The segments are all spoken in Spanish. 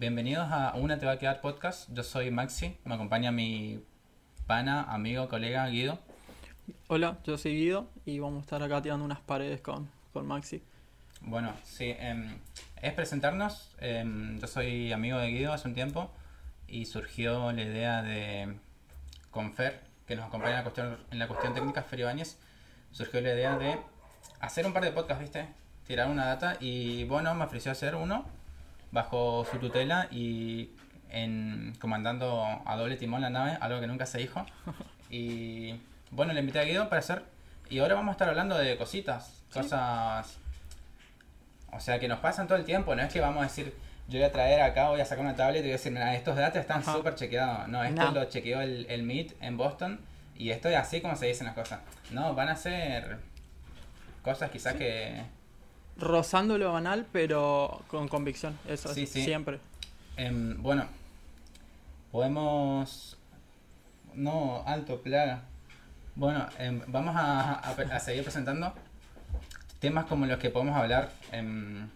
bienvenidos a Una Te Va a Quedar Podcast. Yo soy Maxi, me acompaña mi pana, amigo, colega Guido. Hola, yo soy Guido y vamos a estar acá tirando unas paredes con, con Maxi. Bueno, sí, em, es presentarnos. em, yo soy amigo de Guido hace un tiempo y surgió la idea de, con Fer, que nos acompaña en la cuestión, en la cuestión técnica, Fer Ibáñez, surgió la idea de hacer un par de podcasts, ¿viste? Tirar una data y bueno, me ofreció hacer uno bajo su tutela y en, comandando a doble timón la nave, algo que nunca se dijo. Y bueno, le invité a Guido para hacer. Y ahora vamos a estar hablando de cositas, cosas. O sea, que nos pasan todo el tiempo. No es que vamos a decir, yo voy a traer acá, voy a sacar una tablet y voy a decir, mira, estos datos están súper chequeados. No, esto No. lo chequeó el, el Meet en Boston y esto es así como se dicen las cosas. No, van a ser cosas quizás que. Rozando lo banal, pero con convicción, eso Sí, es, sí. siempre. Em, bueno, podemos. No, alto, plaga. Bueno, em, vamos a, a- a seguir presentando temas como los que podemos hablar. em,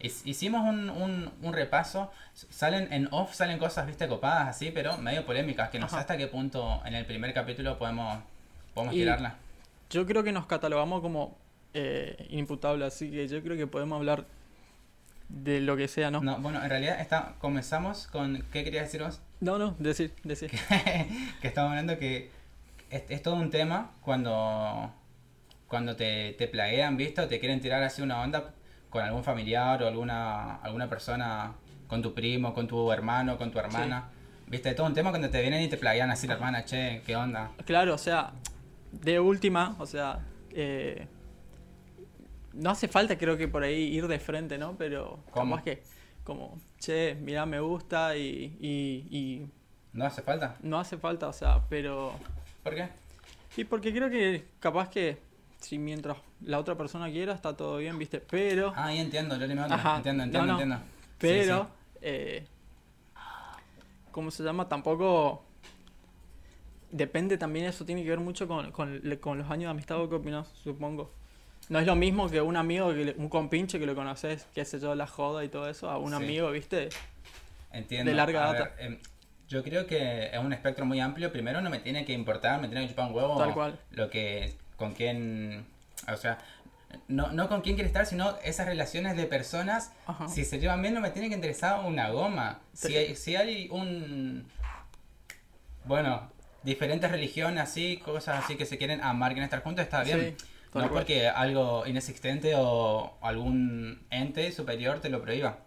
hic- hicimos un, un, un repaso. Salen en off, salen cosas, viste, copadas así, pero medio polémicas, que no sé hasta qué punto en el primer capítulo podemos, podemos Y- tirarla. Yo creo que nos catalogamos como eh, inimputables, así que yo creo que podemos hablar de lo que sea, ¿no? No, bueno, en realidad está, comenzamos con. ¿Qué querías decir vos? No, no, decir, decir. que estamos hablando que es, es todo un tema cuando cuando te, te plaguean, ¿viste? O te quieren tirar así una onda con algún familiar o alguna alguna persona, con tu primo, con tu hermano, con tu hermana. ¿Viste? Es todo un tema cuando te vienen y te plaguean así la hermana, che, ¿qué onda? Claro, o sea, de última, o sea, eh, no hace falta creo que por ahí ir de frente, ¿no? Pero ¿Cómo? capaz que, como, che, mira, me gusta y, y, y ¿No hace falta? no hace falta, o sea, pero... ¿Por qué? Y porque creo que capaz que si mientras la otra persona quiera está todo bien, ¿viste? Pero... Ah, ahí entiendo, yo le. Ajá, Entiendo, entiendo, no, no. entiendo. Pero, sí. eh, ¿cómo se llama? Tampoco depende también, eso tiene que ver mucho con, con, con los años de amistad, ¿o qué opinás? Supongo. No es lo mismo que un amigo, que le- un compinche que lo conoces, qué sé yo, la joda y todo eso, a un Sí. amigo, ¿viste? Entiendo. de larga A data. ver, em, yo creo que es un espectro muy amplio. Primero no me tiene que importar, me tiene que chupar un huevo Tal cual. lo que con quién, o sea, no, no con quién quiere estar, sino esas relaciones de personas. Ajá. Si se llevan bien no me tiene que interesar una goma. Si hay, si hay un, bueno, diferentes religiones así, cosas así que se quieren amar, quieren estar juntos, está bien. Sí, no porque algo inexistente o algún ente superior te lo prohíba.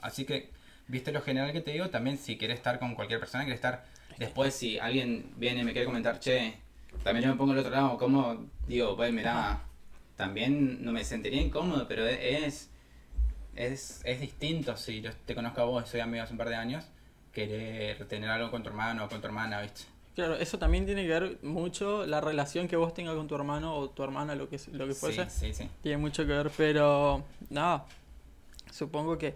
Así que, viste lo general que te digo, también si quieres estar con cualquier persona, quieres estar... Después si alguien viene y me quiere comentar, che, también yo me pongo al otro lado, ¿cómo? Digo, pues mira, también no me sentiría incómodo, pero es, es, es distinto si yo te conozco a vos, soy amigo hace un par de años, querer tener algo con tu hermano o con tu hermana, ¿viste? Claro, eso también tiene que ver mucho la relación que vos tengas con tu hermano o tu hermana, lo que, lo que fuese. Sí, sí, sí. Tiene mucho que ver, pero nada, supongo que,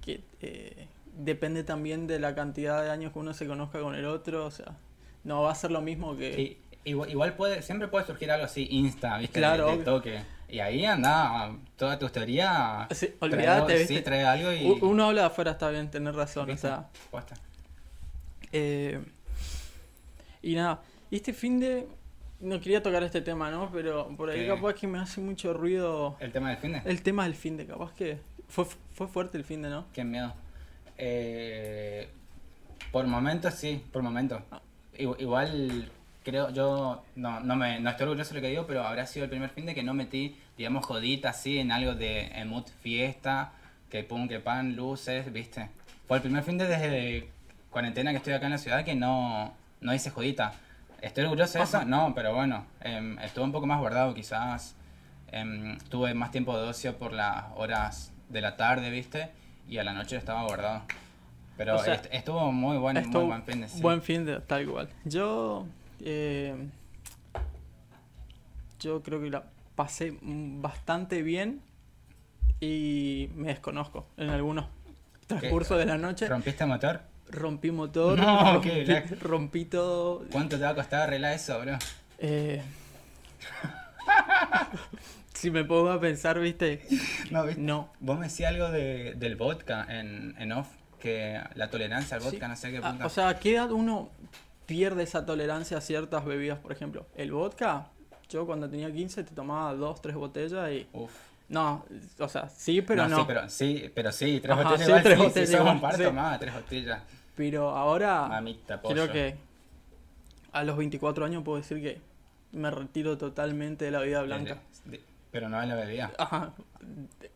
que eh, depende también de la cantidad de años que uno se conozca con el otro, o sea, no va a ser lo mismo que... Sí, igual, igual puede, siempre puede surgir algo así, insta, ¿viste? Claro, De, de obvio. toque. Y ahí anda toda tu teoría. Sí, olvídate, ¿viste? Sí, trae algo y. Uno habla de afuera, está bien, tener razón, ¿viste? o sea... Eh, y nada, y este fin de... No quería tocar este tema, ¿no? Pero por ahí ¿Qué? capaz que me hace mucho ruido El tema del fin de. el tema del fin de, capaz que... Fue, fue fuerte el fin de, ¿no? Qué miedo. Eh, por momentos sí, por momentos. Ah. Igu- Igual creo, yo no, no, me, no estoy orgulloso de lo que digo, pero habrá sido el primer fin de que no metí, digamos, jodita así en algo de en mood fiesta, que pum, que pan, luces, ¿viste? Fue el primer fin de desde cuarentena que estoy acá en la ciudad que no, no hice jodita. ¿Estoy orgulloso de eso? No, pero bueno, em, estuve un poco más guardado quizás. Em, tuve más tiempo de ocio por las horas de la tarde, ¿viste? Y a la noche estaba guardado. Pero O sea, est- estuvo muy buen, muy Estuvo buen fin de sí. Buen fin de tal cual. Yo eh, yo creo que la pasé bastante bien y me desconozco en algunos transcurso de la noche. ¿Rompiste motor? Rompí motor, No, rompí, qué black. rompí todo. ¿Cuánto te va a costar arreglar eso, bro? eh, si me pongo a pensar, viste, No, ¿viste? no. Vos me decías algo de, del vodka en, en off, que la tolerancia al vodka, Sí. no sé qué Ah, punto. o sea, ¿a qué edad uno pierde esa tolerancia a ciertas bebidas? Por ejemplo, el vodka, yo cuando tenía 15 te tomaba dos, tres botellas y... Uf. No, o sea, sí, pero no. Sí, pero sí, pero sí, tres Ajá, botellas sí, igual, tres sí, botellas si sos igual, un par, sí. tomaba tres botellas. Pero ahora Mamita, creo que a los 24 años puedo decir que me retiro totalmente de la vida blanca. De- de- pero no de la bebida. Ajá.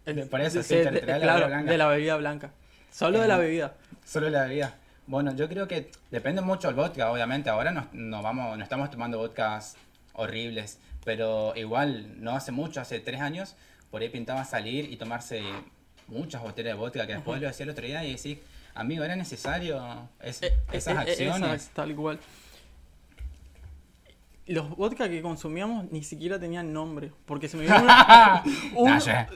De- por eso, sí, de- te de- de la claro, bebida blanca. de la bebida blanca. Solo de la Eh, bebida. Solo la bebida. Bueno, yo creo que depende mucho del vodka, obviamente. Ahora no, no vamos, no estamos tomando vodkas horribles, pero igual no hace mucho, hace tres años, por ahí pintaba salir y tomarse muchas botellas de vodka, que después lo decía el otro día y decís, amigo, era necesario es- Eh, esas eh, eh, acciones. exacto, tal cual. Los vodka que consumíamos ni siquiera tenían nombre. Porque se me vino una-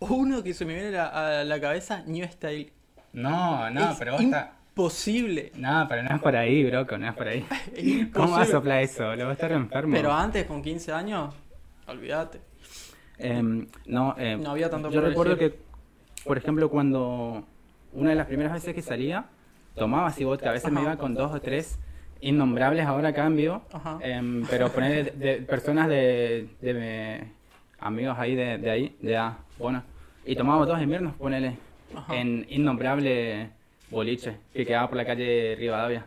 uno, que se me viene a la, a la cabeza, New Style. No, no, es pero vos está... imposible. No, pero no es por ahí, broco, no es por ahí. Es ¿Cómo vas a soplar eso? Lo va a estar enfermo. Pero antes, con 15 años, olvídate. Em, no, em, No había tanto Yo recuerdo que, por ejemplo, cuando una de las primeras veces que salía, tomaba así vodka. A veces me iba con dos o tres innombrables ahora a cambio. Em, pero poner de, de personas de, de me- amigos ahí de, de ahí, de A. Bueno, y tomábamos dos inviernos, ponele, Ajá. en innombrable boliche que quedaba por la calle Rivadavia.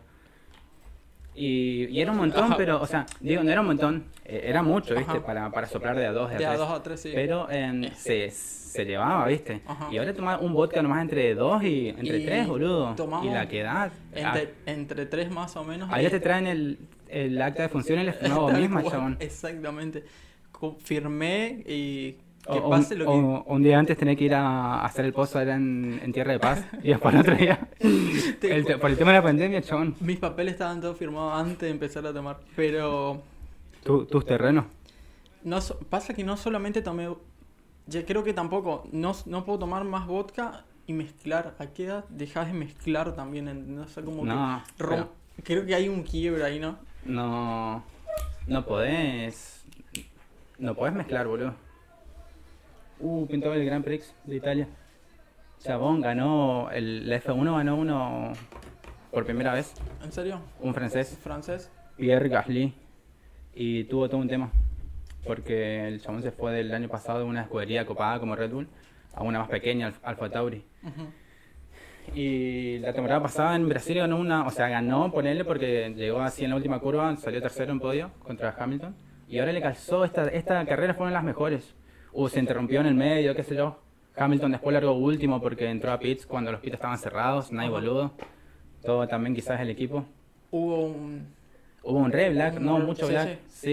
Y, y era un montón, Ajá. pero, o sea, digo, no era un montón, eh, era mucho, ¿viste? Para, para soplar de a dos, de a De a dos a tres, sí. Pero em, se, se llevaba, ¿viste? Ajá. Y ahora tomaba un vodka nomás entre dos y entre Y tres, boludo. Y la que da. Entre, entre tres más o menos. ah, ahí te traen el, el acta de función y Tal misma, chabón. Exactamente. Confirmé y que O, pase un, lo que... o un día antes tenés que ir a hacer el pozo allá en, en Tierra de Paz y después el otro día. El por el tema de la pandemia, chabón. Mis papeles estaban todos firmados antes de empezar a tomar. Pero Tu- tus terrenos. no pasa que no solamente tomé... Yo creo que tampoco. No, no puedo tomar más vodka y mezclar. ¿A qué edad dejas de mezclar también? ¿entendés? O sea, como No, que... rom- Creo que hay un quiebre ahí, ¿no? No. No podés. No podés mezclar, boludo. Uh, pintó el Grand Prix de Italia. Chabón ganó. El, la F1 ganó uno por primera vez. ¿En serio? Un francés, ¿Francés? Pierre Gasly. Y tuvo todo un tema. Porque el chabón se fue del año pasado de una escudería copada como Red Bull a una más pequeña, Alf- Alfa Tauri. Ujú. Y la temporada pasada en Brasil ganó una, o sea, ganó, ponele, porque llegó así en la última curva, salió tercero en podio contra Hamilton. Y ahora le calzó, esta, esta carrera fueron las mejores. Uh, se interrumpió en el medio, qué sé yo. Hamilton después largó último porque entró a pits cuando los pits estaban cerrados, nadie Ajá. boludo. Todo también quizás el equipo. Hubo un... Hubo un re black, no, mucho sí, black. Sí,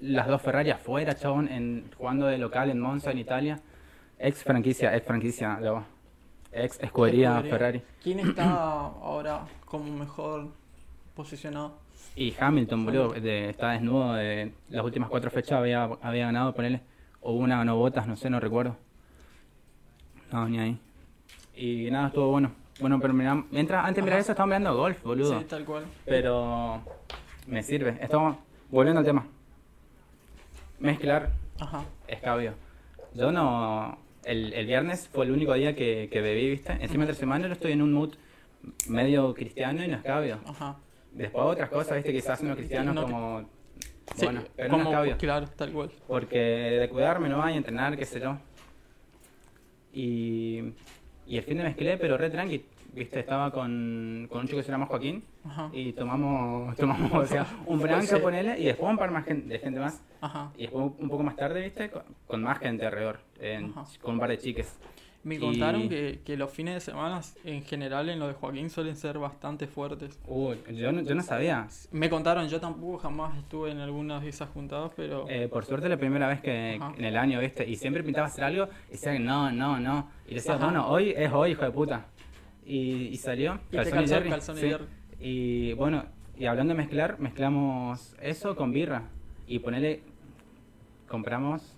y las dos Ferrari afuera, chabón, en, jugando de local en Monza, en Italia. Ex franquicia, ex franquicia, luego. Ex escudería Escudería. Ferrari. ¿Quién está ahora como mejor posicionado? Y Hamilton, boludo, de- está desnudo de las últimas cuatro fechas, había, había ganado, ponele. O una ganó botas, no sé, no recuerdo. No, ni ahí. Y nada, estuvo bueno. Bueno, pero mira, mientras, antes de mirar eso, estamos mirando golf, boludo. Sí, tal cual. Pero me sirve. Estamos volviendo al tema. Mezclar Ajá. escabio. Yo no. El, el viernes fue el único día que, que bebí, ¿viste? Encima de la semana yo estoy en un mood medio cristiano y no escabio. Ajá. Después otras cosas, ¿viste? Quizás unos cristianos No como. Sí, bueno, como, claro, tal cual. Porque de cuidarme no hay, entrenar, qué sé yo. Y. Y el fin de mezclé, pero re tranqui. ¿Viste? Estaba con, con un chico que se llama Joaquín. Ajá. Y tomamos, tomamos o sea, un branca, ponele, y después un par más gen- de gente más. Ajá. Y después un poco más tarde, ¿viste? Con, con más gente alrededor, en- con un par de chiques. Me Y- contaron que, que los fines de semana, en general, en lo de Joaquín suelen ser bastante fuertes. Uh, yo, no, yo no sabía. Me contaron, yo tampoco jamás estuve en algunas de esas juntadas, pero... Eh, por suerte la primera vez que Ajá. en el año, ¿viste? Y siempre pintaba hacer algo y decía que no, no, no. Y decía, Ajá. bueno, hoy es hoy, hijo de puta. Y, y salió. Y te calzó el calzón y sí. Jerry. Y bueno, y hablando de mezclar, mezclamos eso con birra. Y ponele, compramos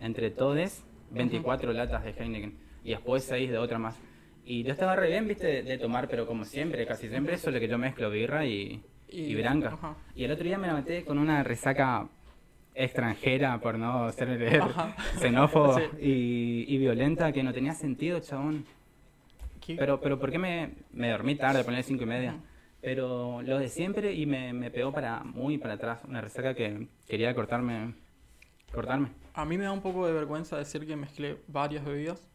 entre todes 24 latas de Heineken. Y después 6 de otra más. Y yo estaba re bien, viste, de, de tomar, pero como siempre, casi siempre, eso es lo que yo mezclo, birra y, y, Y- branca. ajá. Y el otro día me la maté con una resaca extranjera, por no ser xenófobo Sí. y, y violenta, que no tenía sentido, chabón. ¿Qué? Pero, pero ¿por qué me, me dormí tarde, poner cinco y media? Pero lo de siempre y me, me pegó para muy para atrás. Una resaca que quería cortarme. Cortarme. A mí me da un poco de vergüenza decir que mezclé varias bebidas.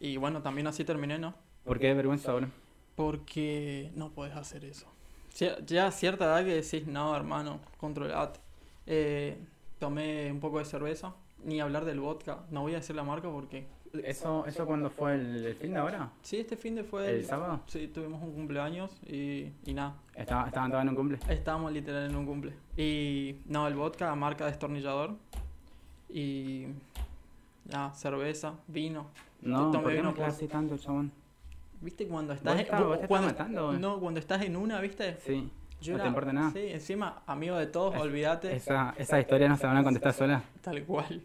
Y bueno, también así terminé, ¿no? ¿Por qué vergüenza ahora? Porque no puedes hacer eso. Ya a cierta edad que decís, no, hermano, controlate. Eh, tomé un poco de cerveza, ni hablar del vodka. No voy a decir la marca porque... ¿Eso, eso cuándo fue el, el fin de ahora? Sí, este fin de fue... ¿El sábado? Sí, tuvimos un cumpleaños y, y nada. Estaba, estaban todos en un cumple. Estábamos literal en un cumple. Y no, el vodka, marca destornillador. Y nada, cerveza, vino. No, tomé ¿por qué por- así tanto, chabón? ¿Viste cuando estás, ¿Vos estás- vos- estás matando? No, cuando estás en una, ¿viste? Sí. Yo no era- te importa nada. Sí, encima, amigo de todos, Es- olvídate. Esa, esa historia no se van a contestar sola. Tal cual.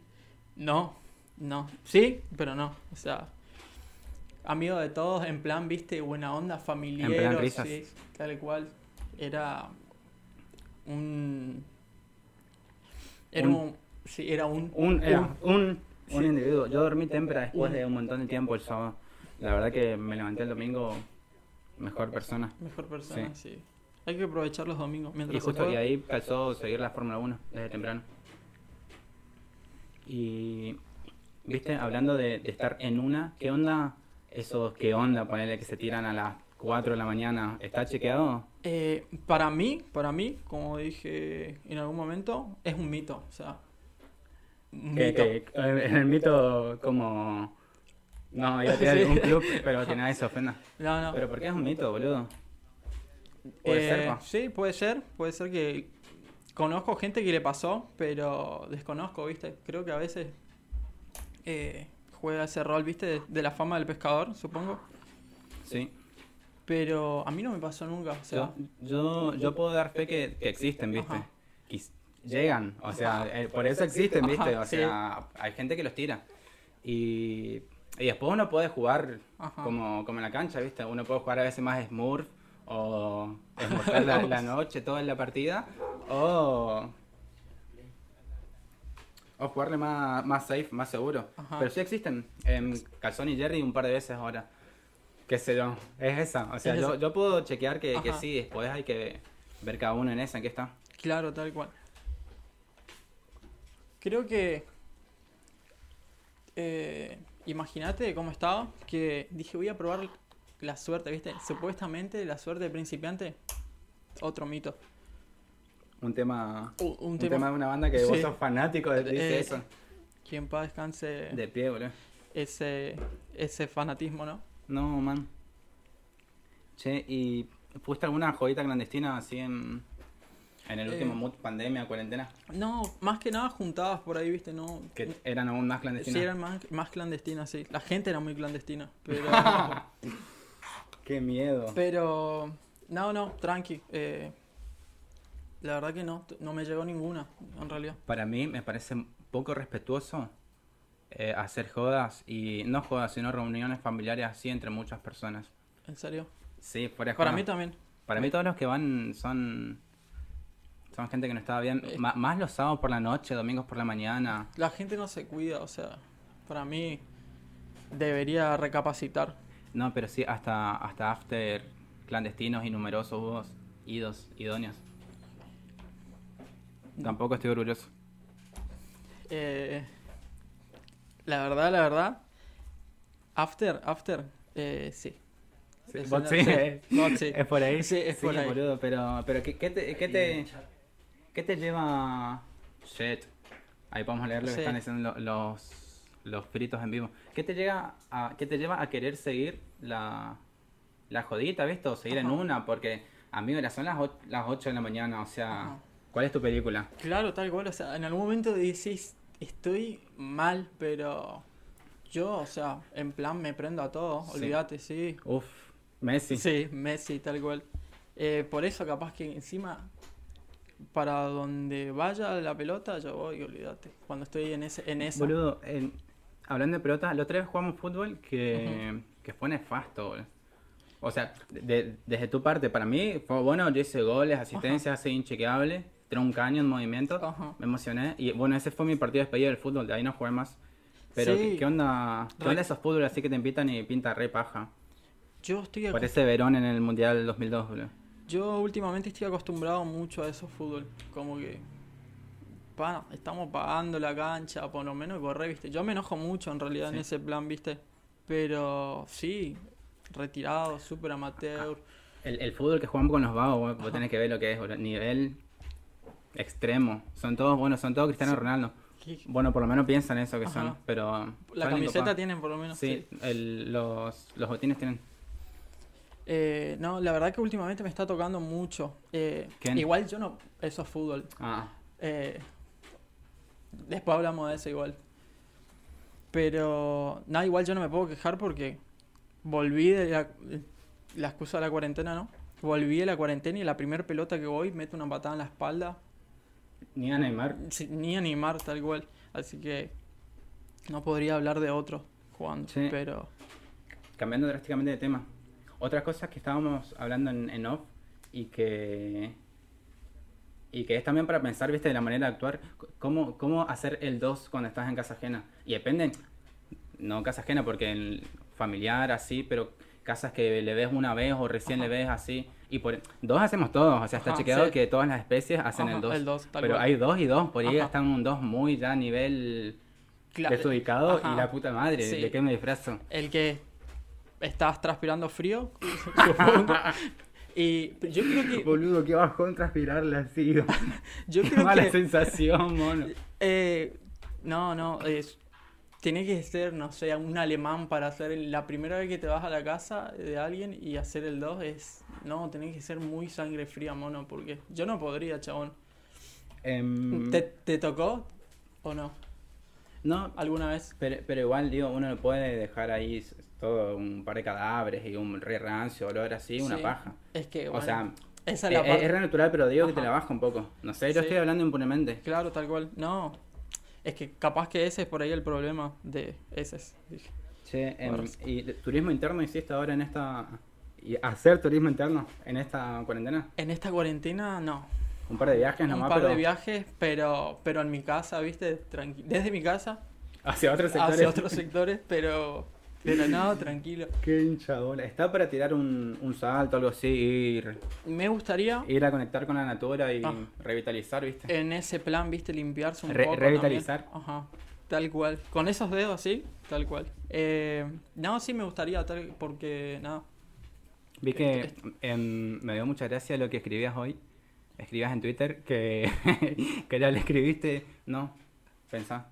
No, no. Sí, pero no. O sea, amigo de todos, en plan, viste, buena onda, familiar. risas. Sí, tal cual. Era un. Era Un- un. sí, era un. Un, era un, un Sí. individuo. Yo dormí temprano después de un montón de tiempo el sábado. La verdad que me levanté el domingo mejor persona. Mejor persona, sí. Hay que aprovechar los domingos. Y Mientras se justo y ahí calzó seguir la Fórmula 1 desde temprano. Y, viste, hablando de, de estar en una, ¿qué onda esos qué onda, ponerle que se tiran a las 4 de la mañana? ¿Está chequeado? Eh, para mí, para mí, como dije en algún momento, es un mito. O sea, en el mito como... No, iba a tirar Sí. un club, pero que nadie se ofenda. No, no. ¿Pero por qué es un mito, boludo? Puede Eh, ser, pa. Sí, puede ser. Puede ser que conozco gente que le pasó, pero desconozco, ¿viste? Creo que a veces eh, juega ese rol, ¿viste? De, de la fama del pescador, supongo. Sí. Pero a mí no me pasó nunca. O sea, Yo, yo, yo puedo dar fe que, que existen, ¿viste? Ajá. Llegan, o sea, eh, por eso existen, ¿viste? O sea, hay gente que los tira. Y, y después uno puede jugar como, como en la cancha, ¿viste? Uno puede jugar a veces más Smurf o la, la noche, toda la partida, o, o jugarle más, más safe, más seguro. Ajá. Pero sí existen. En Calzón y Jerry un par de veces ahora. Qué sé yo, es esa. O sea, Es yo, yo puedo chequear que, que sí, después hay que ver cada uno en esa, en qué está. claro, tal cual. Creo que. Eh, Imagínate cómo estaba. Que dije, voy a probar la suerte, ¿viste? Supuestamente la suerte de principiante. Otro mito. Un tema, Un, un un tema. tema de una banda que vos sos fanático de dice Eh, eso. Que en paz descanse De pie, boludo. ese, ese fanatismo, ¿no? No, man. Che, ¿y pusiste alguna joyita clandestina así en, en el Eh. último mood pandemia, cuarentena? No, más que nada juntadas por ahí, ¿viste? No. Que eran aún más Sí, clandestinas. eran más, más clandestinas, sí. La gente era muy clandestina. Pero. Qué miedo. pero. No, no, tranqui. eh, la verdad que no, no me llegó ninguna, en realidad. Para mí me parece poco respetuoso eh, hacer jodas y no jodas, sino reuniones familiares así entre muchas personas. En serio. Sí, fuera de Para mí también. Para mí todos los que van son son gente que no estaba bien. Eh. Más los sábados por la noche, domingos por la mañana. La gente no se cuida, o sea, para mí debería recapacitar. No, pero sí, hasta, hasta after clandestinos y numerosos hubo idos, idóneos. Tampoco estoy orgulloso. Eh, la verdad, la verdad, after, after, eh, sí. Sí, Es sí, sí, eh, vos sí. Es por ahí. Sí, es por ahí. boludo, pero, pero ¿qué, qué te, qué, te, ¿qué te lleva... Shit. Ahí podemos leer lo que Sí. están diciendo lo- los, los fritos en vivo. ¿Qué te, llega a, ¿Qué te lleva a querer seguir la, la jodita, viste? O seguir en una, porque, amigo, ya son las, las 8 de la mañana, o sea... Ajá. ¿Cuál es tu película? Claro, tal cual, o sea, en algún momento decís, estoy mal, pero yo, o sea, en plan me prendo a todo, Sí. olvídate, sí. Uf, Messi. Sí, Messi, tal cual. Eh, por eso capaz que encima, para donde vaya la pelota, yo voy, olvídate. Cuando estoy en ese, en esa. Boludo, hablando de pelota, la otra vez jugamos fútbol que, que fue nefasto, boludo. O sea, de- desde tu parte, para mí fue bueno, yo hice goles, asistencias, así inchequeable, tenía un caño en movimiento, Ajá. me emocioné. Y bueno, ese fue mi partido de despedida del fútbol, de ahí no jugué más. Pero, Sí. ¿qué, qué onda? ¿Qué onda esos fútbol así que te invitan y pinta re paja? Yo estoy ese Verón en el Mundial del 2002, boludo. Yo últimamente estoy acostumbrado mucho a eso fútbol. Como que. Pa, estamos pagando la cancha, por lo menos correr, ¿viste? Yo me enojo mucho en realidad en ese plan, ¿viste? Pero sí, retirado, súper amateur. El, el fútbol que jugamos con los vagos, vos tenés que ver lo que es. Nivel extremo. Son todos, bueno, son todos Cristiano Ronaldo. ¿Qué- Bueno, por lo menos piensan eso que son, pero... La camiseta tienen por lo menos. Sí, sí. el- los, los botines tienen... Eh, no, la verdad que últimamente me está tocando mucho. Eh, igual yo no. Eso es fútbol. Ah, Eh, después hablamos de eso igual. Pero, nada, igual yo no me puedo quejar porque volví de la, la excusa de la cuarentena, ¿no? Volví de la cuarentena y la primera pelota que voy meto una patada en la espalda. ni a Neymar. Sí, Ni animar tal cual. Así que no podría hablar de otro jugando. Sí. Pero, Cambiando drásticamente de tema. Otra cosa que estábamos hablando en, en off y que y que es también para pensar, viste, de la manera de actuar, cómo, cómo hacer el 2 cuando estás en casa ajena. Y depende, no casa ajena porque el familiar así, pero casas que le ves una vez o recién Ajá. le ves así. Y por dos hacemos todos, o sea, está Ajá, chequeado sí. que todas las especies hacen Ajá, el 2. el dos, Pero cual. hay dos y dos, por ahí están un 2 muy ya a nivel desubicado y la puta madre, Sí. ¿de qué me disfrazo? el que estás transpirando frío, supongo. Y yo creo que Boludo, qué bajón transpirarle así. yo Qué creo mala que sensación, mono. eh, no, no, es tiene que ser, no sé, un alemán para hacer el- la primera vez que te vas a la casa de alguien y hacer el 2 es no, tenés que ser muy sangre fría, mono, porque yo no podría, chabón. Em, ¿Te, te tocó o no? No, ¿Alguna vez? pero, pero igual, digo, uno no puede dejar ahí todo un par de cadáveres y un re rancio, olor así, una Sí. paja. Es que, O sea, esa es, es la es re natural, pero digo que te la baja un poco. No sé, yo Sí. estoy hablando impunemente. Claro, tal cual. No, es que capaz que ese es por ahí el problema de ese. dije. Em, sí. ¿y turismo interno hiciste ahora en esta... y hacer turismo interno en esta cuarentena? En esta cuarentena, no. Un par de viajes Un nomás, par pero de viajes, pero, pero en mi casa, ¿viste? Tranqui- Desde mi casa hacia otros sectores. hacia otros sectores, pero, pero no, tranquilo. Qué hinchabola. Está para tirar un, un salto, algo así, ir, Me gustaría ir a conectar con la natura y Ah. revitalizar, ¿viste? en ese plan, ¿viste? Limpiarse un Re- poco. revitalizar. también. Ajá, tal cual. Con esos dedos, sí, tal cual. Eh, no, sí me gustaría, tal, porque, nada. Vi que me dio mucha gracia lo que escribías hoy. Escribías en Twitter que, que ya le escribiste, no, pensá,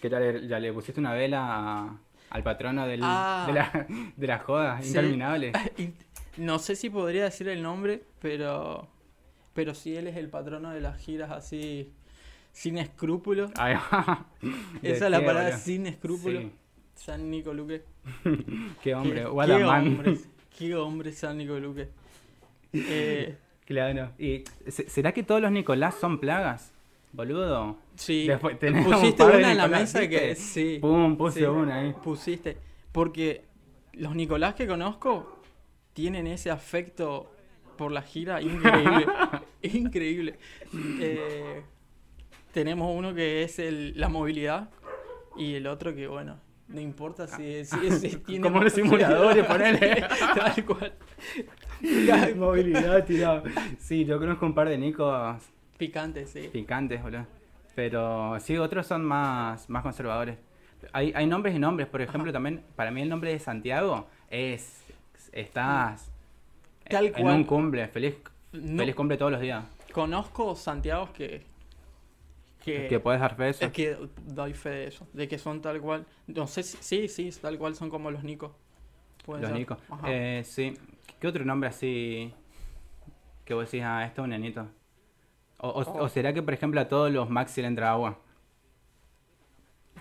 que ya le, ya le pusiste una vela a- al patrono del, Ah. de, la, de la joda Sí. interminable. No sé si podría decir el nombre, pero pero sí él es el patrono de las giras así sin escrúpulos. Ahí va. ¿De Esa es la palabra sin escrúpulos. Sí. San Nico Luque. Qué hombre, qué, what qué a man. hombre, qué hombre San Nico Luque. Eh, Claro. ¿Y se- será que todos los Nicolás son plagas? Boludo. sí, Después pusiste una en la mesa que sí. Pum, puse sí, una ahí. Pusiste. Porque los Nicolás que conozco tienen ese afecto por la gira increíble. increíble. Eh, tenemos uno que es el, la movilidad y el otro que, bueno, no importa si, si, si tiene. Como los simuladores, ponele. Tal cual. Movilidad, tirado. Sí, yo conozco un par de Nicos Picante, sí. picantes, boludo. Pero sí, otros son más, más conservadores. Hay, hay nombres y nombres, por ejemplo, Ajá. también, para mí el nombre de Santiago es, estás Tal en cual. un cumple, feliz, No- feliz cumple todos los días. Conozco Santiago que. Que, Que puedes dar fe de eso. Es que doy fe de eso, de que son tal cual. No sé sí, sí, tal cual son como los Nicos. Los ser. Nicos. Ajá. Eh, sí. ¿Qué otro nombre así que vos decís, ah, esto es un nenito? O, o- Oh. o será que, por ejemplo, a todos los Maxi le entra agua?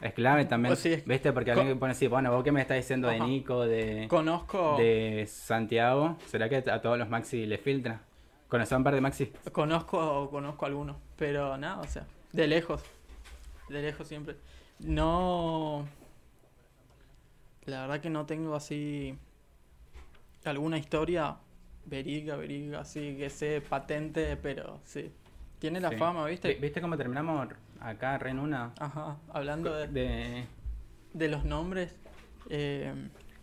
Es clave también, Oh, sí, es- ¿viste? Porque alguien que pone así, bueno, vos qué me estás diciendo de. Nico, de, Conozco, de Santiago, ¿será que a todos los Maxi le filtra? ¿Conoces a un par de Maxi? conozco, conozco algunos, pero nada, o sea, de lejos. De lejos siempre. No. La verdad que no tengo así. Alguna historia verídica, verídica, así que sé patente, pero sí. Tiene la Sí. fama, ¿viste? Vi- ¿Viste cómo terminamos acá, re en una? Ajá, hablando de, De... de los nombres. eh,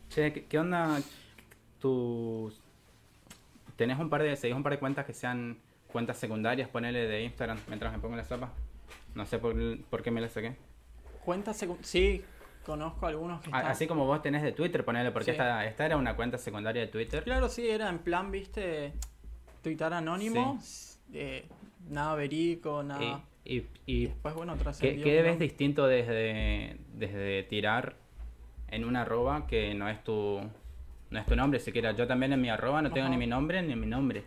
Che, ¿qué, qué onda? tus... ¿Tenés un par de, seguís un par de cuentas que sean cuentas secundarias, ponele de Instagram, mientras me pongo la sopa? No sé por, por qué me la saqué. Cuentas secu- Sí, conozco algunos que están... Así como vos tenés de Twitter, ponele, porque Sí. esta, esta era una cuenta secundaria de Twitter. Claro, sí, era en plan, viste, tuitar anónimo, eh, nada verídico, nada... Y, y, y Después, bueno, ¿qué, trascendió. qué ves distinto desde, desde tirar en una arroba que no es tu no es tu nombre siquiera? Yo también en mi arroba no tengo ni mi nombre ni mi nombre.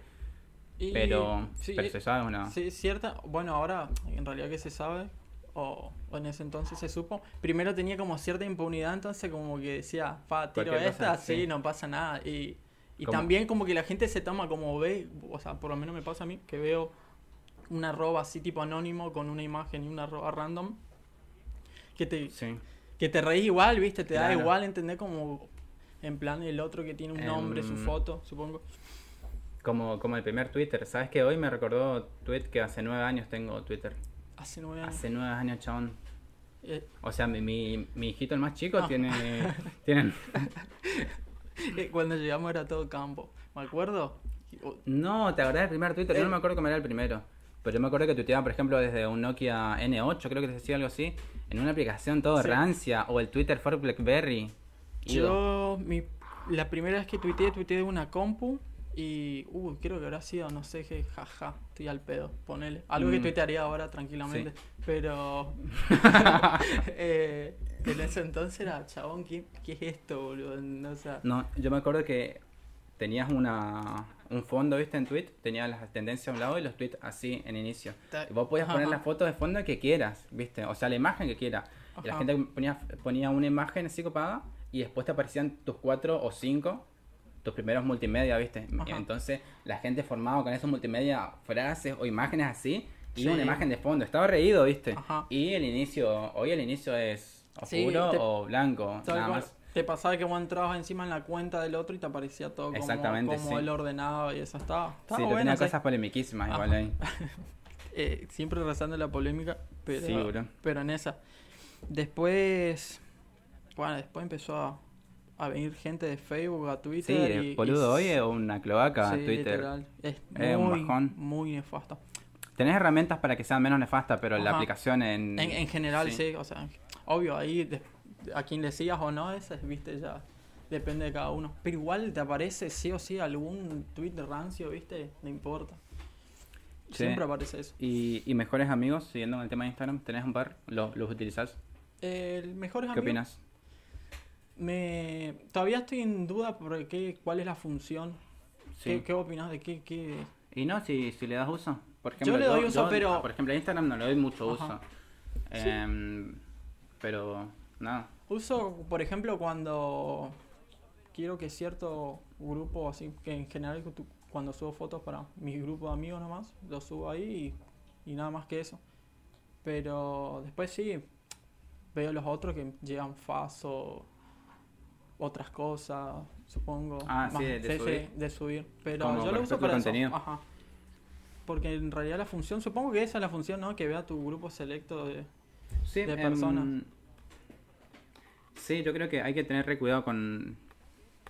Y- Pero, sí, pero se sabe no. Sí, cierta. Bueno, ahora en realidad que se sabe, o, o en ese entonces se supo. Primero tenía como cierta impunidad, entonces como que decía, pa, tiro Cualquier esta, cosa, sí, sí. no pasa nada. Y, y también como que la gente se toma como ve, o sea, por lo menos me pasa a mí, que veo una arroba así tipo anónimo con una imagen y una arroba random. Que te, Sí. que te reís igual, viste, te da igual entender como en plan el otro que tiene un nombre, su Em, foto, supongo. Como, como el primer Twitter. ¿Sabes que Hoy me recordó tweet que hace nueve años tengo Twitter. Hace nueve años. Hace nueve años, chabón. Eh, O sea, mi, mi, mi hijito, el más chico, Ah. tiene... tienen... Eh, Cuando llegamos era todo campo. ¿Me acuerdo? No, ¿te acordás del primer Twitter? Yo no me acuerdo cómo era el primero. Pero yo me acuerdo que tuiteaban, por ejemplo, desde un Nokia N8, creo que te decía algo así, en una aplicación todo Sí. rancia, o el Twitter for BlackBerry. Yo, mi, la primera vez que tuiteé, tuiteé de una compu y, uh, creo que habrá sido, no sé qué, jaja, estoy al pedo, ponele. Algo que Mm. tuitearía ahora tranquilamente, pero eh, en ese entonces era, chabón, ¿qué, qué es esto, boludo? No, o sea, No, yo me acuerdo que tenías una un fondo, ¿viste? En tweet, tenías las tendencias a un lado y los tweets así en inicio. Y vos podías poner la foto de fondo que quieras, ¿viste? O sea, la imagen que quieras. Y la gente ponía, ponía una imagen así copada y después te aparecían tus cuatro o cinco, tus primeros multimedia, ¿viste? Ajá. entonces la gente formaba con esos multimedia frases o imágenes así y Sí. una imagen de fondo. Estaba reído, ¿viste? Ajá. Y el inicio, hoy el inicio es Sí, oscuro te- o blanco, nada más. Te pasaba que vos entrabas encima en la cuenta del otro y te aparecía todo como, Exactamente, como sí. él ordenado y eso estaba, estaba Sí, bueno. tenía sí. cosas polemiquísimas igual Ajá. ahí. Eh, siempre rezando la polémica, pero, Sí, bro. pero en esa. Después, bueno, después empezó a, a venir gente de Facebook a Sí, Twitter. y, el boludo y- hoy es una cloaca sí, Twitter. literal, es un muy, bajón. muy nefasto. Tenés herramientas para que sean menos nefastas, pero la Ajá. aplicación en... En, en general, sí. o sea, obvio, ahí a quien le sigas o no, ese, viste, ya depende de cada uno. Pero igual te aparece sí o sí algún tweet rancio, viste, no importa. Sí. Siempre aparece eso. Y, y mejores amigos, siguiendo con el tema de Instagram, ¿tenés un par? ¿Los, los utilizás? El mejor ¿Qué opinas? Me... Todavía estoy en duda por qué, cuál es la función. Sí. ¿Qué, qué opinas de qué? qué... Y no, si, si le das uso. Por Yo le doy uso, pero- Por ejemplo, a Instagram no le doy mucho Ajá. uso. Em, pero, nada. Uso, por ejemplo, cuando quiero que cierto grupo, así que en general cu- cuando subo fotos para mi grupo de amigos nomás, lo subo ahí y, y nada más que eso. Pero después sí, veo los otros que llevan faz o otras cosas, supongo. Ah, sí, de- de subir. de subir. Pero Como yo lo uso para eso. contenido. Ajá. Porque en realidad la función, supongo que esa es la función, ¿no? Que vea tu grupo selecto de... Sí, de personas. Sí, yo creo que hay que tener re cuidado con,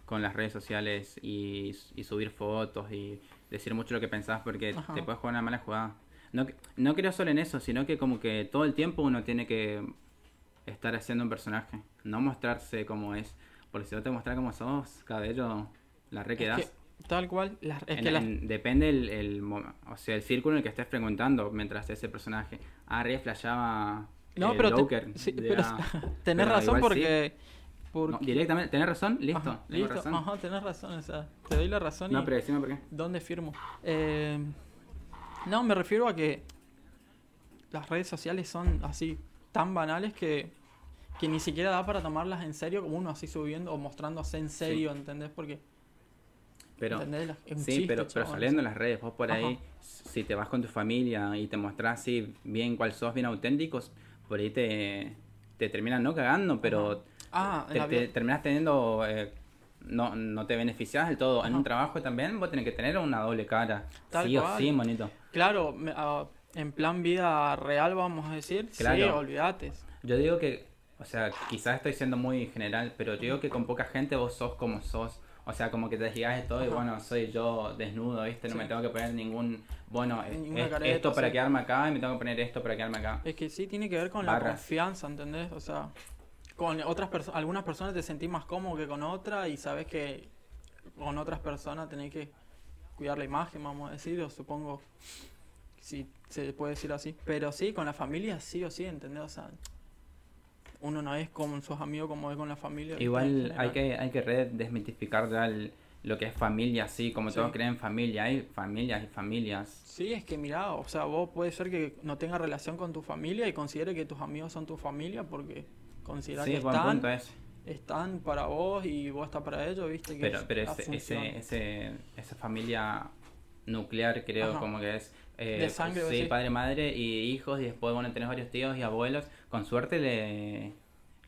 con las redes sociales y, y subir fotos y decir mucho lo que pensás porque Ajá. te puedes jugar una mala jugada. No, no creo solo en eso, sino que como que todo el tiempo uno tiene que estar haciendo un personaje, no mostrarse como es. Porque si no te mostras como sos, cabello, la re Es que, tal cual, es En- que en- depende el, el o sea, el círculo en el que estés frecuentando mientras ese personaje. Ah, re flashaba No, eh, pero, te- Joker, sí, de pero la- tenés pero razón porque... No, directamente, ¿tenés razón? Listo, Ajá, tengo listo, razón. ajá, tenés razón, o sea, te doy la razón No, y pero decime por qué. ¿dónde firmo? Eh, no, me refiero a que las redes sociales son así tan banales que, que ni siquiera da para tomarlas en serio como uno así subiendo o mostrándose en serio, ¿entendés? Porque, Pero, sí, chiste, pero, pero saliendo en las redes, vos por ahí, si te vas con tu familia y te mostrás así bien cual sos, bien auténticos, por ahí te, te terminan no cagando, pero Ah, en te, la te vida- terminás teniendo... eh, no, no te beneficias del todo. En un trabajo también vos tenés que tener una doble cara. Tal sí o sí, monito. Claro, me- ah, en plan vida real, vamos a decir, sí, Claro. olvídate. Yo digo que, o sea, quizás estoy siendo muy general, pero yo digo que con poca gente vos sos como sos. O sea, como que te desligas de todo y bueno, soy yo desnudo, ¿viste? No Sí. me tengo que poner ningún, bueno, es- careta, esto para sí. quedarme acá y me tengo que poner esto para quedarme acá. Es que sí tiene que ver con la confianza, ¿entendés? O sea, con otras personas, algunas personas te sentís más cómodo que con otras y sabes que con otras personas tenés que cuidar la imagen, vamos a decir, o supongo si se puede decir así. Pero sí, con la familia sí o sí, ¿entendés? O sea, uno no es con sus amigos como es con la familia. Igual hay que, hay que re desmitificar ya el- lo que es familia, así, como Sí. todos creen familia, hay familias y familias. Sí, es que mira, o sea, vos puede ser que no tengas relación con tu familia y considere que tus amigos son tu familia porque considera Sí, que buen están, punto están para vos y vos estás para ellos, viste que Pero, es pero ese, ese, ese, esa familia nuclear creo Ajá. como que es eh, De sangre, sí, sí. padre, madre y hijos y después bueno tenés varios tíos y abuelos. Con suerte le,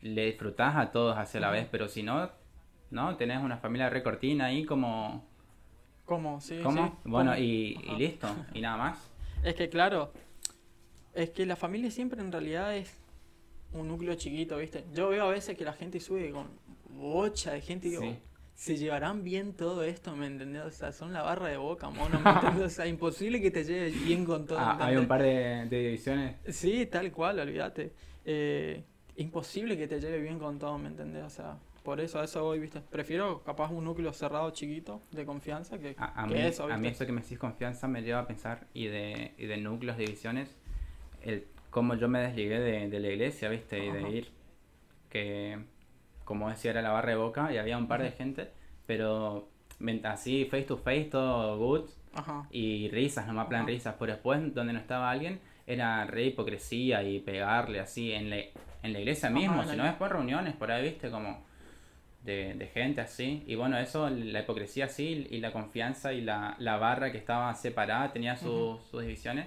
le disfrutás a todos hacia la vez, pero si no, no, tenés una familia recortina ahí como... ¿Cómo? Sí, ¿Cómo? sí, Bueno, y, y listo, y nada más. Es que claro, es que la familia siempre en realidad es un núcleo chiquito, ¿viste? Yo veo a veces que la gente sube con bocha de gente y digo, Sí. se llevarán bien todo esto, ¿me entendés? O sea, son la barra de boca, mono, ¿me entendés? O sea, imposible que te lleves bien con todo. Ah, hay un par de, de divisiones. Sí, tal cual, olvídate. Eh, imposible que te lleve bien con todo, ¿me entendés? O sea, por eso a eso voy, ¿viste? Prefiero capaz un núcleo cerrado chiquito de confianza que, A, a que mí, eso, a mí ¿viste? eso que me decís confianza me lleva a pensar, y de, y de núcleos, divisiones, el cómo yo me desligué de, de la iglesia, ¿viste? Y Ajá. de ir, que como decía era la barra de boca y había un par de Ujú. gente, pero así face to face, todo good, Ajá. y risas, nomás plan Ajá. risas, pero después donde no estaba alguien era re hipocresía y pegarle así en la, en la iglesia Ajá, mismo, sino después reuniones por ahí, ¿viste? Como de, de gente así. Y bueno, eso, la hipocresía así y la confianza y la, la barra que estaba separada, tenía sus, divisiones.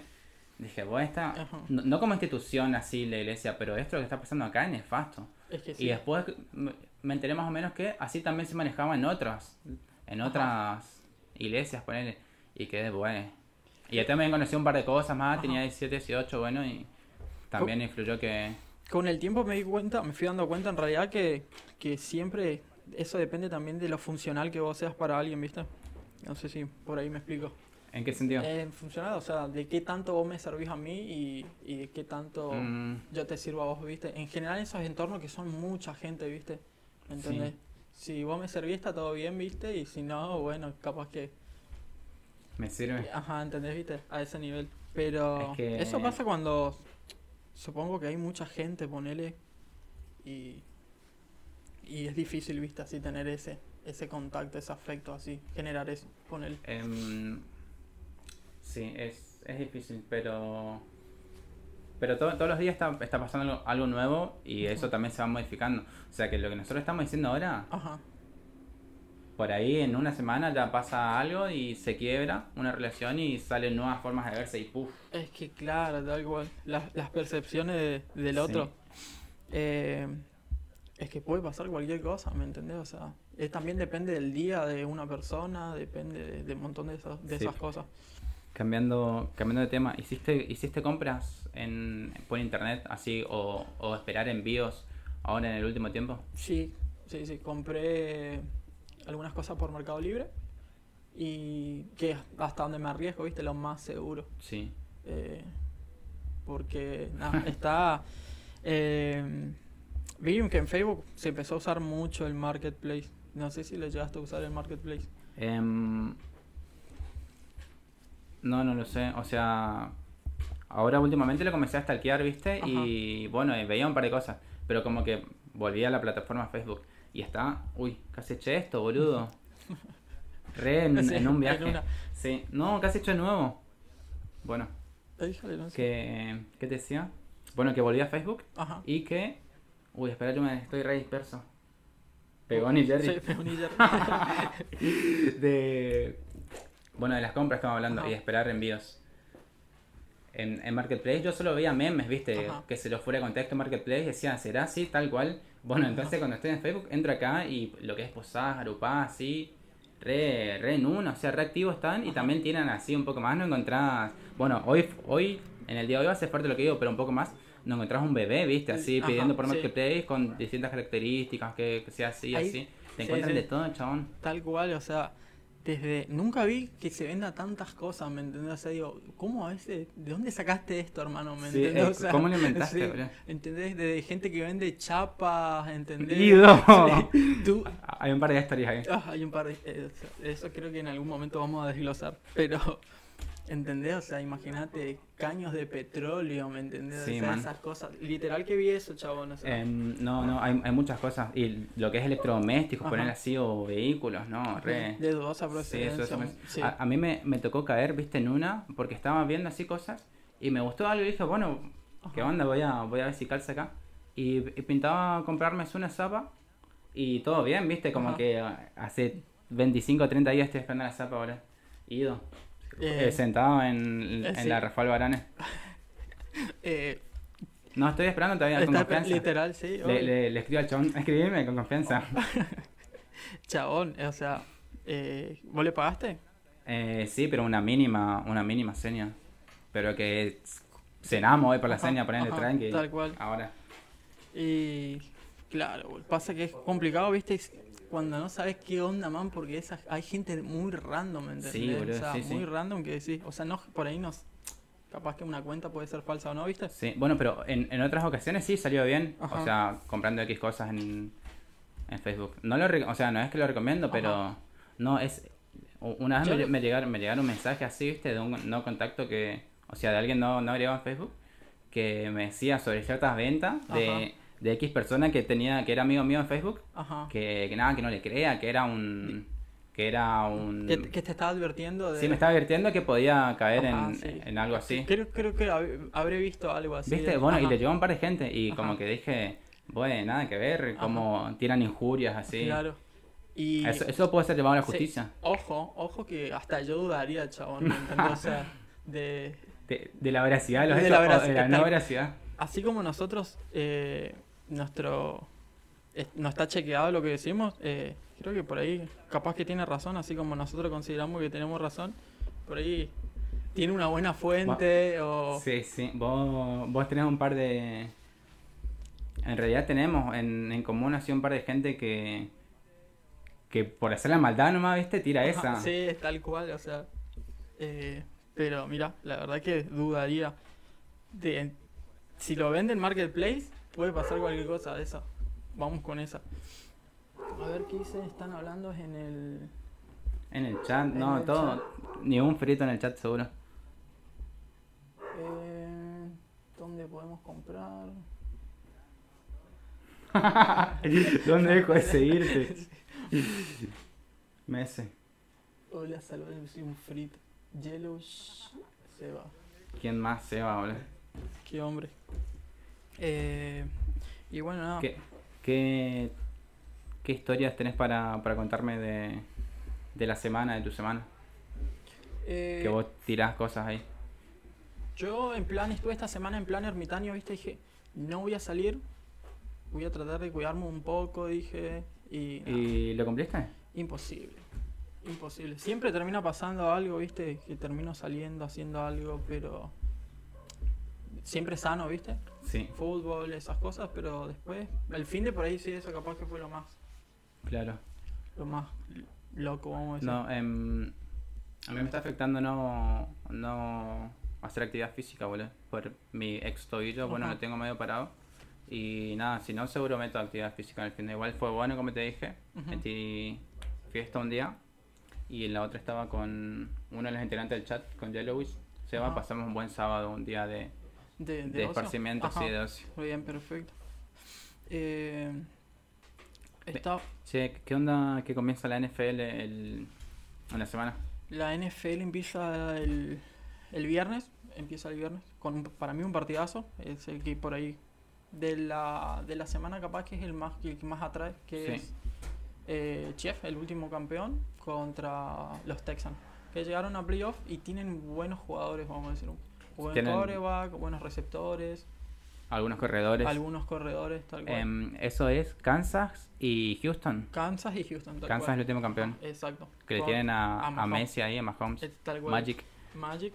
Dije, bueno, esta, no, no como institución así la iglesia, pero esto que está pasando acá es nefasto. Es que Y sí. después me me enteré más o menos que así también se manejaba en otras, en Ajá. otras iglesias, ponele. Y quedé bueno. Y ya también conocí un par de cosas más, Ajá. tenía 17, 18, bueno, y también influyó que... Con el tiempo me di cuenta, me fui dando cuenta en realidad que, que siempre eso depende también de lo funcional que vos seas para alguien, ¿viste? No sé si por ahí me explico. ¿En qué sentido? Eh, funcional, o sea, de qué tanto vos me servís a mí y, y de qué tanto Mm, yo te sirvo a vos, ¿viste? En general esos entornos que son mucha gente, ¿viste? ¿Me Sí. ¿Entendés? Si vos me servís está todo bien, ¿viste? Y si no, bueno, capaz que... me sirve. Ajá, ¿entendés? ¿Viste? A ese nivel. Pero Es que- eso pasa cuando supongo que hay mucha gente, ponele, y, y es difícil, ¿viste? Así tener ese, ese contacto, ese afecto, así, generar eso, ponele. Em, sí, es, es difícil, pero... Pero to- todos los días está, está pasando algo, algo nuevo y eso también se va modificando. O sea que lo que nosotros estamos diciendo ahora, Ajá, por ahí en una semana ya pasa algo y se quiebra una relación y salen nuevas formas de verse y puff. es que claro, tal cual, las, las percepciones de- del Sí. otro. eh, es que puede pasar cualquier cosa, ¿me entendés? O sea, eh, también depende del día de una persona, depende de, de un montón de, esas- de Sí. esas cosas. Cambiando, cambiando de tema, ¿hiciste, hiciste compras en, por internet así o, o esperar envíos ahora en el último tiempo? Sí, sí, sí. Compré algunas cosas por Mercado Libre y que hasta donde me arriesgo, viste, lo más seguro. Sí. Eh, porque nada, está... eh, vi que en Facebook se empezó a usar mucho el Marketplace. No sé si le llegaste a usar el Marketplace. Em, no, no lo sé. O sea, ahora últimamente lo comencé a stalkear, ¿viste? Y bueno, veía un par de cosas. Pero como que volví a la plataforma Facebook. Y está, uy, casi eché esto, boludo. Re en, un viaje. Sí, no, casi hecho de nuevo. Bueno, que, ¿qué te decía? Bueno, que volví a Facebook Ajá. y que... Uy, espera, yo me estoy re disperso. Pegón y Jerry. Sí, Pegón y Jerry. de bueno de las compras estamos hablando Ajá. y de esperar envíos en, en Marketplace yo solo veía memes viste Ajá. que se los fuera contexto en Marketplace decía será así tal cual bueno entonces cuando estoy en Facebook entro acá y lo que es posadas agrupadas así re, re en uno o sea re activos están y también tienen así un poco más no encontrás bueno hoy hoy en el día de hoy va a ser fuerte lo que digo pero un poco más no encontrás un bebé viste así Ajá, pidiendo por sí. Marketplace con distintas características que, que sea así Ahí- así Te Sí, encuentran sí. de todo, chabón. Tal cual, o sea, desde. Nunca vi que se venda tantas cosas, ¿me entendés? O sea, digo, ¿cómo a veces? ¿De dónde sacaste esto, hermano? ¿Me Sí, entendés? eh, O sea, ¿cómo lo inventaste, sí? ¿Entendés? Desde gente que vende chapas, ¿entendés? Sí, tú. Hay un par de historias ahí. Ah, hay un par de. eh, Eso creo que en algún momento vamos a desglosar. Pero. ¿Entendés? O sea, imagínate caños de petróleo, ¿me entendés? Sí, o sea, man. esas cosas. Literal que vi eso, chabón. O sea, Em, no, no, hay, hay muchas cosas. Y lo que es electrodomésticos, poner así, o vehículos, no, re. de dudosa Sí, procedencia. eso, eso sí. A, a mí me, me tocó caer, viste, en una, porque estaba viendo así cosas y me gustó algo y dije, bueno, ¿qué Ajá. onda? Voy a, voy a ver si calza acá. Y, y pintaba comprarme una zapa y todo bien, viste, como Ajá. que ah, hace 25 o 30 días estoy esperando la zapa ahora. Ido. Eh, Eh, sentado en, eh, en sí. la Rafael Baranes. eh, No, estoy esperando todavía con confianza. literal, sí. Le, le, le escribo al chabón, escribime con confianza. Chabón, o sea, eh, ¿vos le pagaste? Eh, sí, pero una mínima, una mínima seña. Pero que cenamos hoy por la Ajá, seña, ponerle tranqui. tal cual. Ahora. Y claro, pasa que es complicado, ¿viste? Cuando no sabes qué onda, man, porque esa, hay gente muy random, ¿entendés? Sí, boludo, o sea, sí, sí. muy random que decís, o sea, no, por ahí nos... Capaz que una cuenta puede ser falsa o no, ¿viste? Sí, bueno, pero en, en otras ocasiones sí salió bien. Ajá. O sea, comprando X cosas en, en Facebook. No lo, o sea, no es que lo recomiendo, pero no es. Una vez me, llegaron, me llegaron mensajes así, viste, de un no contacto que, o sea, de alguien no, no agregado en Facebook, que me decía sobre ciertas ventas Ajá. De, X persona que tenía, que era amigo mío en Facebook, Ajá. que, que nada, que no le crea, que era un, que era un, Que, que te estaba advirtiendo de... sí me estaba advirtiendo que podía caer Ajá, en, sí. en algo así. Creo, creo que hab- habré visto algo así. ¿Viste? de- Bueno, y le llegó a un par de gente y como que dije, bueno, nada que ver, como tiran injurias así. Claro. Y... Eso, eso puede ser llevado a la sí, justicia. ojo, ojo que hasta yo dudaría, chabón. O sea, de... De, de la veracidad de los De hechos la o de veracidad, la no veracidad. Así como nosotros, eh, nuestro... es- no está chequeado lo que decimos, eh, creo que por ahí capaz que tiene razón, así como nosotros consideramos que tenemos razón, por ahí tiene una buena fuente o... Sí, sí. Vos, vos tenés un par de... En realidad tenemos en, en común así un par de gente que... Que por hacer la maldad nomás, ¿viste? Tira Ajá, esa. Sí, es tal cual, o sea. eh, pero mira, la verdad que dudaría de si lo vende en Marketplace, puede pasar cualquier cosa de eso. Vamos con esa. A ver qué dice, están hablando en el. En el chat, En no, el todo. Ni un frito en el chat seguro. eh, ¿Dónde podemos comprar? ¿Dónde dejo de seguirte? Mese. Hola, saludos, soy un frito. Yellow se va. ¿Quién más se va, boludo? Qué hombre. Eh, y bueno. ¿Qué, qué, qué historias tenés para, para contarme de, de la semana, de tu semana? Eh, Que vos tirás cosas ahí. Yo en plan, estuve esta semana en plan ermitaño, viste, dije, no voy a salir, voy a tratar de cuidarme un poco, dije, y, ¿Y lo cumpliste? imposible, imposible. Siempre termina pasando algo, viste, que termino saliendo, haciendo algo, pero siempre sano, viste, Sí, fútbol, esas cosas, pero después, el fin de por ahí sí, eso capaz que fue lo más, claro. lo más loco, vamos a decir. No, em, a mí me está afectando no, no hacer actividad física, boludo. Por mi ex tobillo, bueno, lo tengo medio parado. Y nada, si no, seguro meto actividad física en el fin de Igual fue bueno, como te dije. Metí fiesta un día. Y en la otra estaba con uno de los integrantes del chat, con Yellowwish. Seba, Ajá. pasamos un buen sábado, un día de, de, de de ocio. esparcimiento, Ajá. sí, de ocio. Muy bien, perfecto. Eh, está, Che, ¿qué onda que comienza la NFL el, en la semana? la NFL empieza el, el viernes, empieza el viernes, con un- para mí un partidazo, es el que por ahí de la, de la semana capaz que es el más el que más atrae, que Sí. es eh, Chief, el último campeón, contra los Texans, que llegaron a playoff y tienen buenos jugadores, vamos a decir. Buen quarterback, buenos receptores, Algunos corredores. algunos corredores, tal cual. Em, eso es Kansas y Houston. Kansas y Houston, tal Kansas es el último campeón. Exacto. Que le tienen a, a. Messi ahí, a Mahomes. es tal cual. Magic. Magic.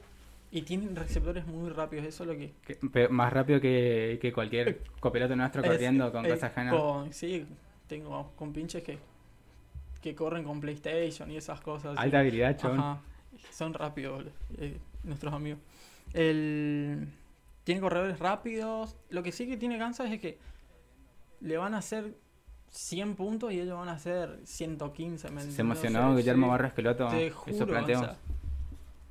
Y tienen receptores muy rápidos, eso es lo que... Más rápido que, que cualquier copiloto nuestro es- corriendo con es- cosas ajenas. con- sí, tengo con pinches que que corren con PlayStation y esas cosas. Alta habilidad, chabón. Ajá. Son rápidos eh, nuestros amigos. El... Tiene corredores rápidos. Lo que sí que tiene Kansas es que le van a hacer 100 puntos y ellos van a hacer 115. ¿me Se emocionó Guillermo sí, Barro Esqueloto. Te Eso juro, planteó. o sea,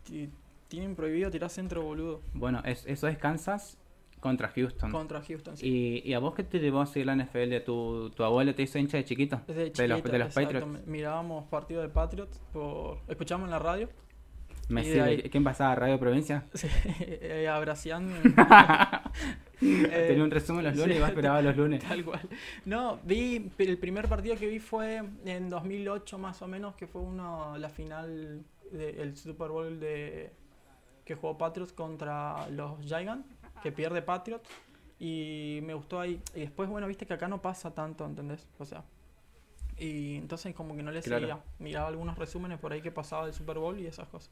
ti- tienen prohibido tirar centro boludo Bueno, es- eso es Kansas contra Houston. contra Houston. sí. ¿Y, ¿Y a vos qué te llevó a seguir la NFL? ¿Tu, tu abuelo te hizo hincha de chiquito? Desde de los, de Patriots. Mirábamos partidos de Patriots por escuchamos en la radio. Me ¿Quién pasaba? ¿Radio Provincia? Sí, eh, a Bracián. Tenía un resumen los lunes sí, y vos esperabas los lunes. Tal cual. No, vi, el primer partido que vi fue en 2008 más o menos, que fue uno, la final del Super Bowl de que jugó Patriots contra los Giants, que pierde Patriots. Y me gustó ahí. Y después, bueno, viste que acá no pasa tanto, ¿entendés? O sea. Y entonces como que no le Claro. seguía. Miraba algunos resúmenes por ahí que pasaba del Super Bowl y esas cosas.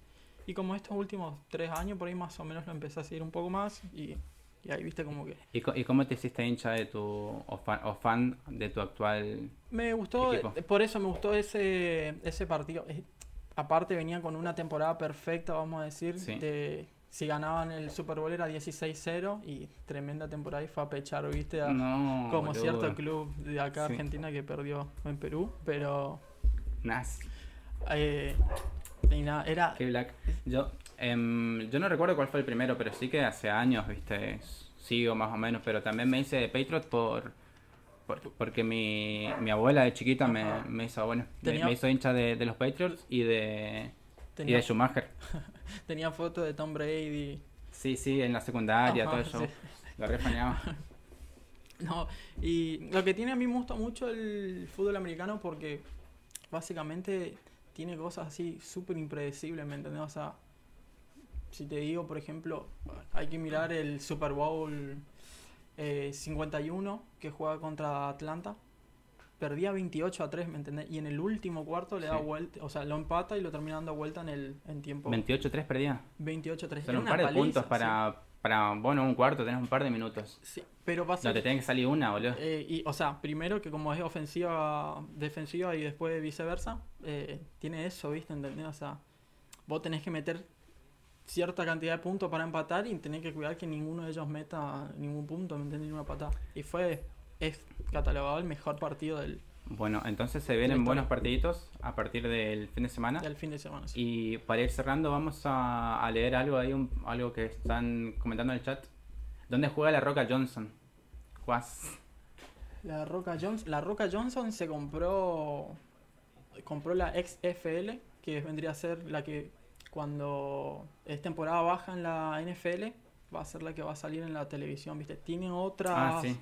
Y como estos últimos tres años por ahí más o menos lo empecé a seguir un poco más y, y ahí viste como que... ¿Y, cómo te hiciste hincha de tu o fan, o fan de tu actual Me gustó, Equipo. eh, por eso me gustó ese, ese partido. Aparte venía con una temporada perfecta, vamos a decir. Sí. De, si ganaban el Super Bowl era 16-0 y tremenda temporada y fue a pechar, viste, a- No, como boludo. cierto club de acá Sí. Argentina que perdió en Perú, pero Nas, eh, y nada, era qué black. Yo, em, yo no recuerdo cuál fue el primero, pero sí que hace años, viste, sigo más o menos, pero también me hice de Patriot por, por- porque mi, mi abuela de chiquita me, me hizo, bueno, me, me hizo hincha de, de los Patriots y de, y tenía, de Schumacher. tenía fotos de Tom Brady. Sí, sí, en la secundaria, Ajá, todo eso. sí. Lo refaneaba. No, y lo que tiene a mí me gusta mucho el fútbol americano porque básicamente tiene cosas así súper impredecibles, ¿me entendés? O sea, si te digo, por ejemplo, hay que mirar el Super Bowl eh, 51 que juega contra Atlanta. Perdía 28 a 3, ¿me entendés? Y en el último cuarto le da Sí. vuelta, o sea, lo empata y lo termina dando vuelta en el en tiempo 28-3 perdía. 28 a 3. Son un par de puntos para, para, bueno, un cuarto, tenés un par de minutos. Sí, pero pasa No te tiene que salir una, boludo. Eh, y, o sea, primero que como es ofensiva, defensiva y después viceversa, eh, tiene eso, ¿viste? ¿Entendés? O sea, vos tenés que meter cierta cantidad de puntos para empatar y tenés que cuidar que ninguno de ellos meta ningún punto, ¿me entendés? Ni una patada. Y fue, es catalogado el mejor partido del, Bueno, entonces se vienen buenos partiditos a partir del fin de semana. del fin de semana. sí. Y para ir cerrando, vamos a, a leer algo ahí, un- algo que están comentando en el chat. ¿Dónde juega la Roca Johnson? Juaz. La Roca Johnson, la Roca Johnson se compró compró la XFL, que vendría a ser la que cuando es temporada baja en la NFL va a ser la que va a salir en la televisión, ¿viste? Tiene otras Ah, sí.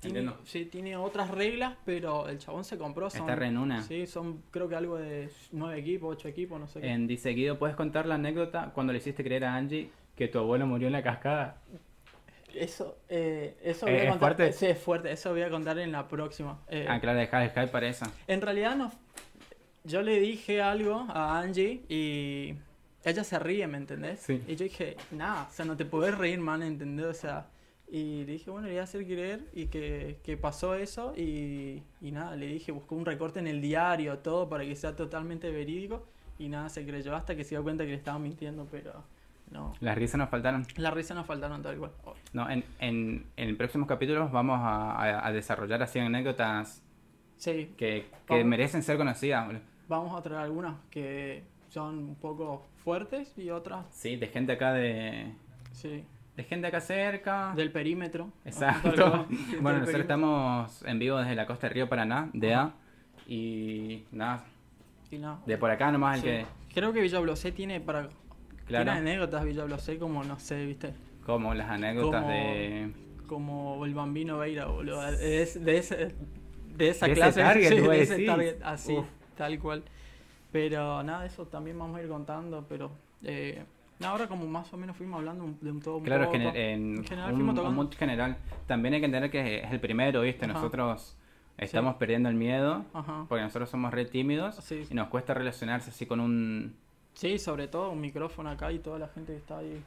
Tiene, Entiendo. sí, tiene otras reglas, pero el chabón se compró son Está re en una. Sí, son creo que algo de nueve equipos, ocho equipos, no sé qué. En Dice Guido, ¿puedes contar la anécdota cuando le hiciste creer a Angie que tu abuelo murió en la cascada? Eso eh, eso Eh, voy a ¿es contar, fuerte? sí, es fuerte, eso voy a contar en la próxima. Eh, Ah, claro, dejá el hype para eso. En realidad no. Yo le dije algo a Angie y ella se ríe, ¿me entendés? Sí. Y yo dije, nada, o sea, no te puedes reír, man, ¿entendés? O sea, y le dije, bueno, le voy a hacer creer y que, que pasó eso y, y nada, le dije, buscó un recorte en el diario, todo para que sea totalmente verídico y nada, se creyó hasta que se dio cuenta que le estaba mintiendo, pero no. Las risas nos faltaron. Las risas nos faltaron tal cual. No, en, en, en próximos capítulos vamos a, a- a desarrollar así anécdotas Sí, que, que merecen ser conocidas. vamos a traer algunas que son un poco fuertes y otras, Sí, de gente acá de... sí. De gente acá cerca. Del perímetro. Exacto. Bueno, nosotros estamos en vivo desde la costa de Río Paraná, de A. Y nada, Y nada. de por acá nomás el que... Creo que Villa Blosé tiene para. Claro. Tiene anécdotas Villa Blosé como, no sé, viste. Como las anécdotas Como- de... Como el bambino Veira, boludo. De, ese- de, ese- de esa De ese clase. target, sí, de ese target, así, Uf. tal cual. Pero nada, eso también vamos a ir contando. Pero. Eh, ahora, como más o menos fuimos hablando de un todo un Claro, poco. en, En general un, fuimos un general. También hay que entender que es el primero, ¿viste? Ajá. Nosotros estamos perdiendo el miedo Ajá. porque nosotros somos re tímidos Sí. y nos cuesta relacionarse así con un... Sí, sobre todo un micrófono acá y toda la gente que está ahí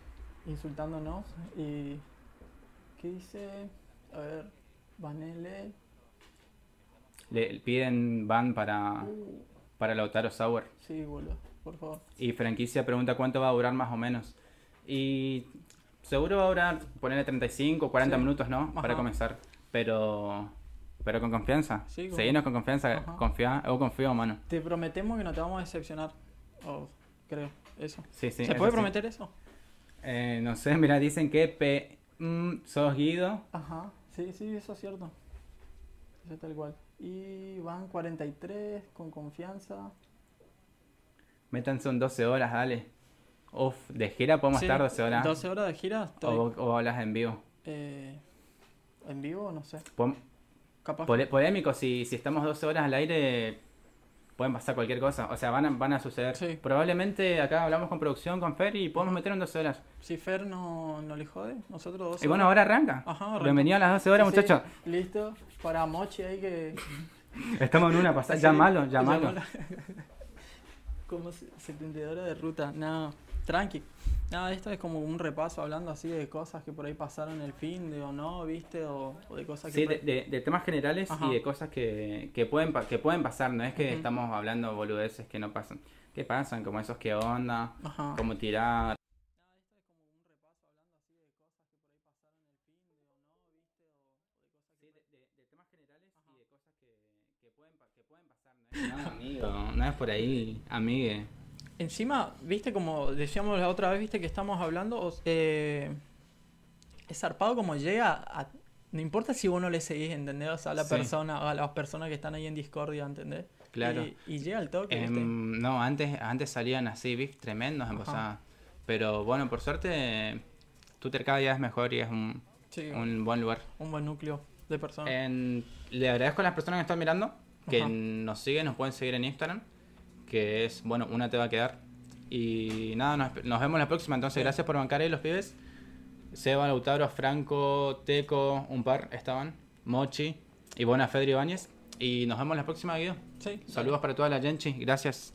insultándonos. Y. ¿Qué dice? A ver. Vanele. Le piden van para, Uh, para Lautaro Sauer. Sí, boludo, por favor. Y franquicia pregunta cuánto va a durar más o menos. Y seguro va a durar, ponerle 35, 40 Sí. minutos, ¿no? Para comenzar. Pero pero con confianza. Sí, con- Seguinos con confianza. Ajá. Confía, yo confío, mano. Te prometemos que no te vamos a decepcionar. O creo, eso. Sí, sí. ¿Se eso puede prometer eso? Eh, no sé, mira, dicen que P... mm, sos Guido. Ajá, sí, sí, eso es cierto. Eso es tal cual. Y van 43 con confianza. Métanse en 12 horas, dale. Uf, de gira podemos Sí, estar 12 horas. 12 horas de gira. estoy, O, o hablas en vivo. eh, en vivo, no sé. Capaz. Polémico, si, si estamos 12 horas al aire, pueden pasar cualquier cosa. O sea, van a, van a suceder. Sí. Probablemente acá hablamos con producción, con Fer, y podemos meter en 12 horas. Si Fer no, no le jode, nosotros 12 Y bueno, horas. ahora arranca. Ajá, arranca. Bienvenido a las 12 horas, Sí, muchachos. Listo. Para Mochi ahí que. Estamos en una pasada. Sí, Llámalo, llámalo. como se- 72 horas de ruta. No, tranqui. Nada, esto es como un repaso hablando así de cosas que por ahí pasaron el fin de o no, ¿viste? O, o de cosas que. Sí, de, de- de temas generales Ajá. y de cosas que, que, pueden, que pueden pasar. No es que estamos hablando boludeces que no pasan. ¿Qué pasan? Como esos que onda, Ajá. como tirar. Sí, de, de- de temas generales y de cosas que, que pueden, pa- que pueden pasar. No amigo, no es por ahí, amigue. Encima, viste, como decíamos la otra vez, viste que estamos hablando, eh, es zarpado como llega a... No importa si vos no le seguís, ¿entendés? O sea, a la Sí. persona, a las personas que están ahí en Discordia, ¿entendés? Claro. Y, y llega al toque, ¿viste? Em, no, antes, antes salían así, beef tremendos en. Posada. Pero bueno, por suerte, Twitter cada día es mejor y es un, Sí, un buen lugar. un buen núcleo de personas. En- le agradezco a las personas que están mirando, que Ajá. nos siguen, nos pueden seguir en Instagram, que es, bueno, una te va a quedar. Y nada, nos, nos vemos la próxima. Entonces, gracias por bancar ahí los pibes. Seba, Lautaro, Franco, Teco, un par estaban, Mochi y bueno, Fedri Ibáñez. Y nos vemos la próxima, Guido. sí. Saludos para toda la Genchi. Gracias.